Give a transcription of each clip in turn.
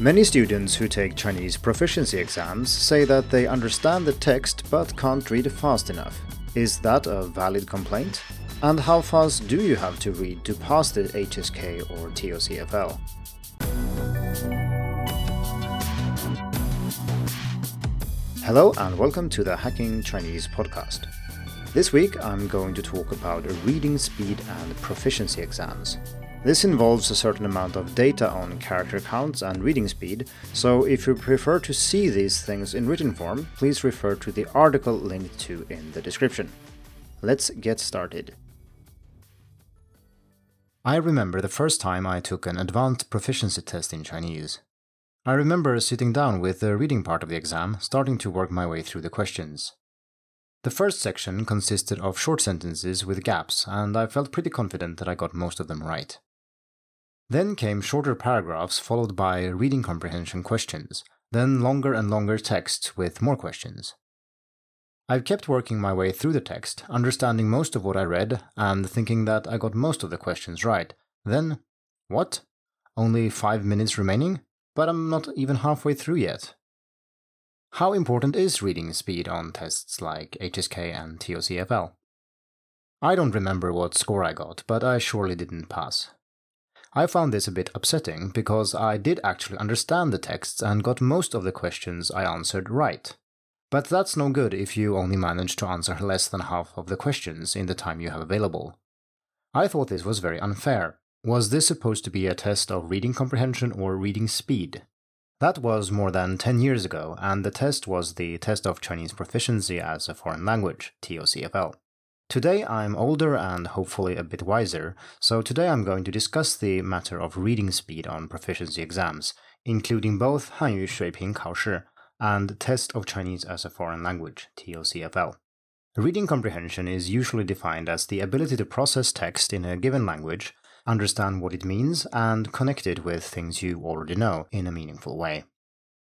Many students who take Chinese proficiency exams say that they understand the text but can't read fast enough. Is that a valid complaint? And how fast do you have to read to pass the HSK or TOCFL? Hello and welcome to the Hacking Chinese podcast. This week I'm going to talk about reading speed and proficiency exams. This involves a certain amount of data on character counts and reading speed, so if you prefer to see these things in written form, please refer to the article linked to in the description. Let's get started. I remember the first time I took an advanced proficiency test in Chinese. I remember sitting down with the reading part of the exam, starting to work my way through the questions. The first section consisted of short sentences with gaps, and I felt pretty confident that I got most of them right. Then came shorter paragraphs followed by reading comprehension questions, then longer and longer texts with more questions. I've kept working my way through the text, understanding most of what I read, and thinking that I got most of the questions right. Then, what? Only five minutes remaining? But I'm not even halfway through yet. How important is reading speed on tests like HSK and TOCFL? I don't remember what score I got, but I surely didn't pass. I found this a bit upsetting because I did actually understand the texts and got most of the questions I answered right. But that's no good if you only manage to answer less than half of the questions in the time you have available. I thought this was very unfair. Was this supposed to be a test of reading comprehension or reading speed? That was more than 10 years ago, and the test was the Test of Chinese Proficiency as a Foreign Language, TOCFL. Today I'm older and hopefully a bit wiser, so today I'm going to discuss the matter of reading speed on proficiency exams, including both Hanyu Shuiping Kaoshi and Test of Chinese as a Foreign Language, TOCFL. Reading comprehension is usually defined as the ability to process text in a given language, understand what it means, and connect it with things you already know in a meaningful way.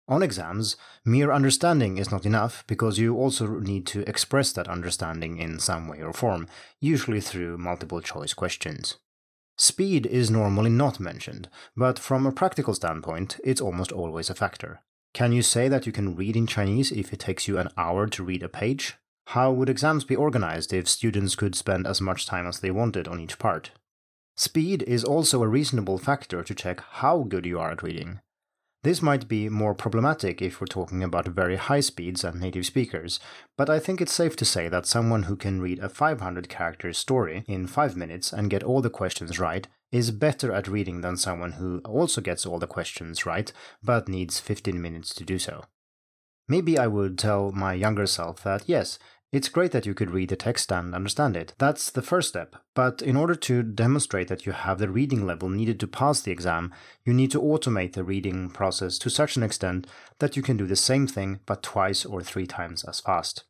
On exams, mere understanding is not enough because you also need to express that understanding in some way or form, usually through multiple choice questions. Speed is normally not mentioned, but from a practical standpoint, it's almost always a factor. Can you say that you can read in Chinese if it takes you an hour to read a page? How would exams be organized if students could spend as much time as they wanted on each part? Speed is also a reasonable factor to check how good you are at reading. This might be more problematic if we're talking about very high speeds and native speakers, but I think it's safe to say that someone who can read a 500 character story in 5 minutes and get all the questions right is better at reading than someone who also gets all the questions right but needs 15 minutes to do so. Maybe I would tell my younger self that yes, it's great that you could read the text and understand it. That's the first step. But in order to demonstrate that you have the reading level needed to pass the exam, you need to automate the reading process to such an extent that you can do the same thing but twice or three times as fast.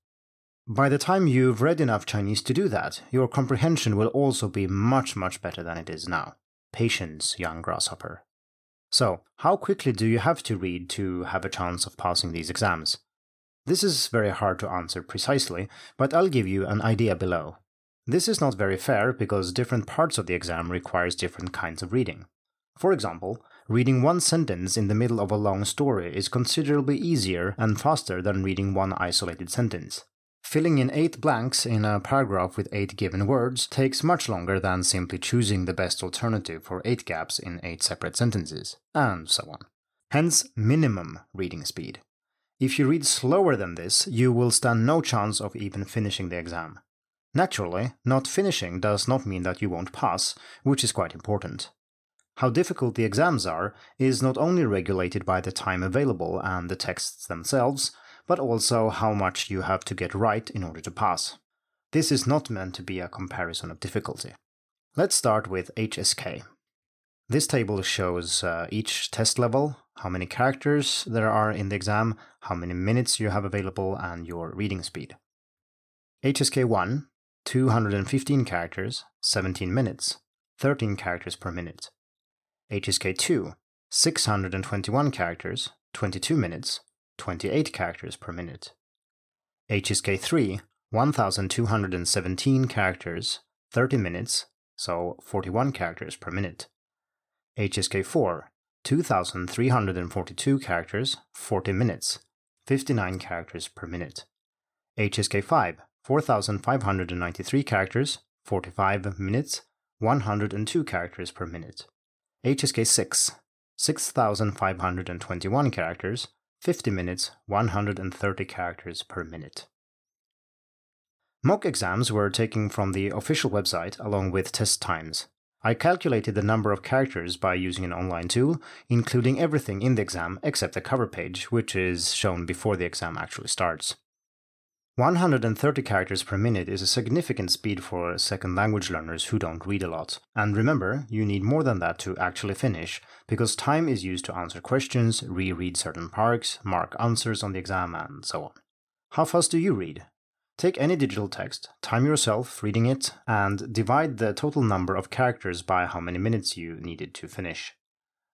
By the time you've read enough Chinese to do that, your comprehension will also be much, much better than it is now. Patience, young grasshopper. So, how quickly do you have to read to have a chance of passing these exams? This is very hard to answer precisely, but I'll give you an idea below. This is not very fair because different parts of the exam requires different kinds of reading. For example, reading one sentence in the middle of a long story is considerably easier and faster than reading one isolated sentence. Filling in eight blanks in a paragraph with eight given words takes much longer than simply choosing the best alternative for eight gaps in eight separate sentences, and so on. Hence, minimum reading speed. If you read slower than this, you will stand no chance of even finishing the exam. Naturally, not finishing does not mean that you won't pass, which is quite important. How difficult the exams are is not only regulated by the time available and the texts themselves, but also how much you have to get right in order to pass. This is not meant to be a comparison of difficulty. Let's start with HSK. This table shows uh, each test level, how many characters there are in the exam, how many minutes you have available, and your reading speed. HSK 1, 215 characters, 17 minutes, 13 characters per minute. HSK 2, 621 characters, 22 minutes, 28 characters per minute. HSK 3, 1217 characters, 30 minutes, so 41 characters per minute. HSK4, 2342 characters, 40 minutes, 59 characters per minute. HSK 5, 4593 characters, 45 minutes, 102 characters per minute. HSK 6, 6521 characters, 50 minutes, 130 characters per minute. Mock exams were taken from the official website along with test times. I calculated the number of characters by using an online tool, including everything in the exam except the cover page, which is shown before the exam actually starts. 130 characters per minute is a significant speed for second language learners who don't read a lot. And remember, you need more than that to actually finish, because time is used to answer questions, reread certain parts, mark answers on the exam, and so on. How fast do you read? Take any digital text, time yourself reading it, and divide the total number of characters by how many minutes you needed to finish.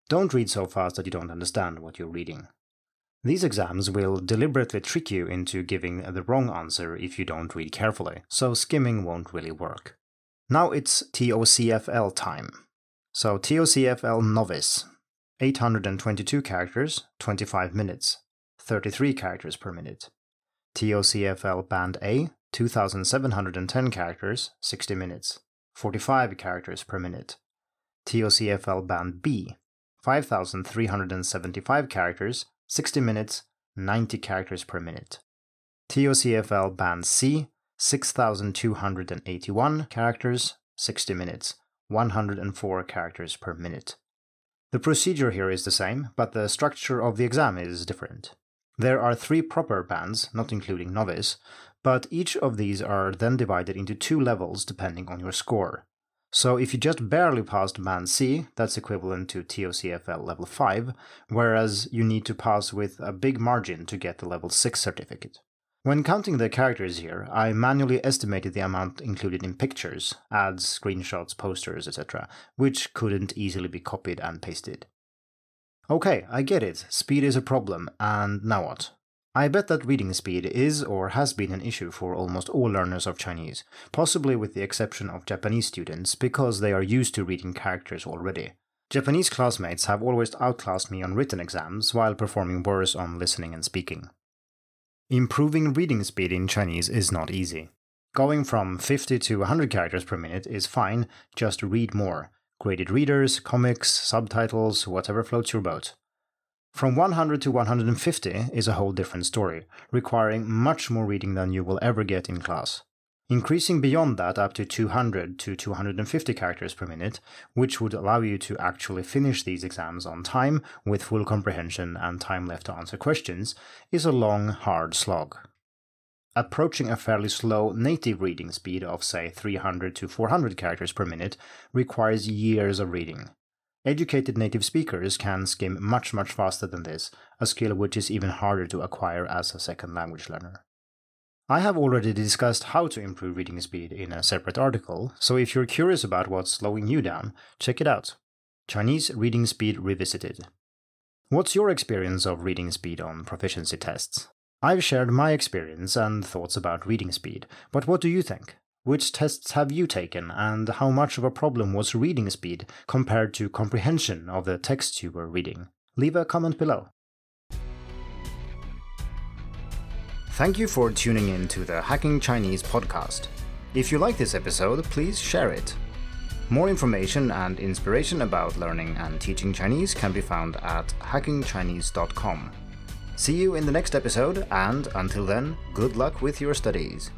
Don't read so fast that you don't understand what you're reading. These exams will deliberately trick you into giving the wrong answer if you don't read carefully, so skimming won't really work. Now it's TOCFL time. So TOCFL Novice 822 characters, 25 minutes, 33 characters per minute. TOCFL Band A 2710 characters, 60 minutes, 45 characters per minute. TOCFL Band B 5375 characters, 60 minutes, 90 characters per minute. TOCFL Band C, 6,281 characters, 60 minutes, 104 characters per minute. The procedure here is the same, but the structure of the exam is different. There are three proper bands, not including novice, but each of these are then divided into two levels depending on your score. So if you just barely passed Band C, that's equivalent to TOCFL level 5, whereas you need to pass with a big margin to get the level 6 certificate. When counting the characters here, I manually estimated the amount included in pictures, ads, screenshots, posters, etc., which couldn't easily be copied and pasted. Okay, I get it, speed is a problem, and now what? I bet that reading speed is or has been an issue for almost all learners of Chinese, possibly with the exception of Japanese students because they are used to reading characters already. Japanese classmates have always outclassed me on written exams while performing worse on listening and speaking. Improving reading speed in Chinese is not easy. Going from 50 to 100 characters per minute is fine, just read more. Graded readers, comics, subtitles, whatever floats your boat. From 100 to 150 is a whole different story, requiring much more reading than you will ever get in class. Increasing beyond that up to 200 to 250 characters per minute, which would allow you to actually finish these exams on time with full comprehension and time left to answer questions, is a long, hard slog. Approaching a fairly slow native reading speed of, say, 300 to 400 characters per minute requires years of reading. Educated native speakers can skim much, much faster than this, a skill which is even harder to acquire as a second language learner. I have already discussed how to improve reading speed in a separate article, so if you're curious about what's slowing you down, check it out. Chinese Reading Speed Revisited. What's your experience of reading speed on proficiency tests? I've shared my experience and thoughts about reading speed, but what do you think? Which tests have you taken, and how much of a problem was reading speed compared to comprehension of the text you were reading? Leave a comment below. Thank you for tuning in to the Hacking Chinese podcast. If you like this episode, please share it. More information and inspiration about learning and teaching Chinese can be found at hackingchinese.com. See you in the next episode, and until then, good luck with your studies.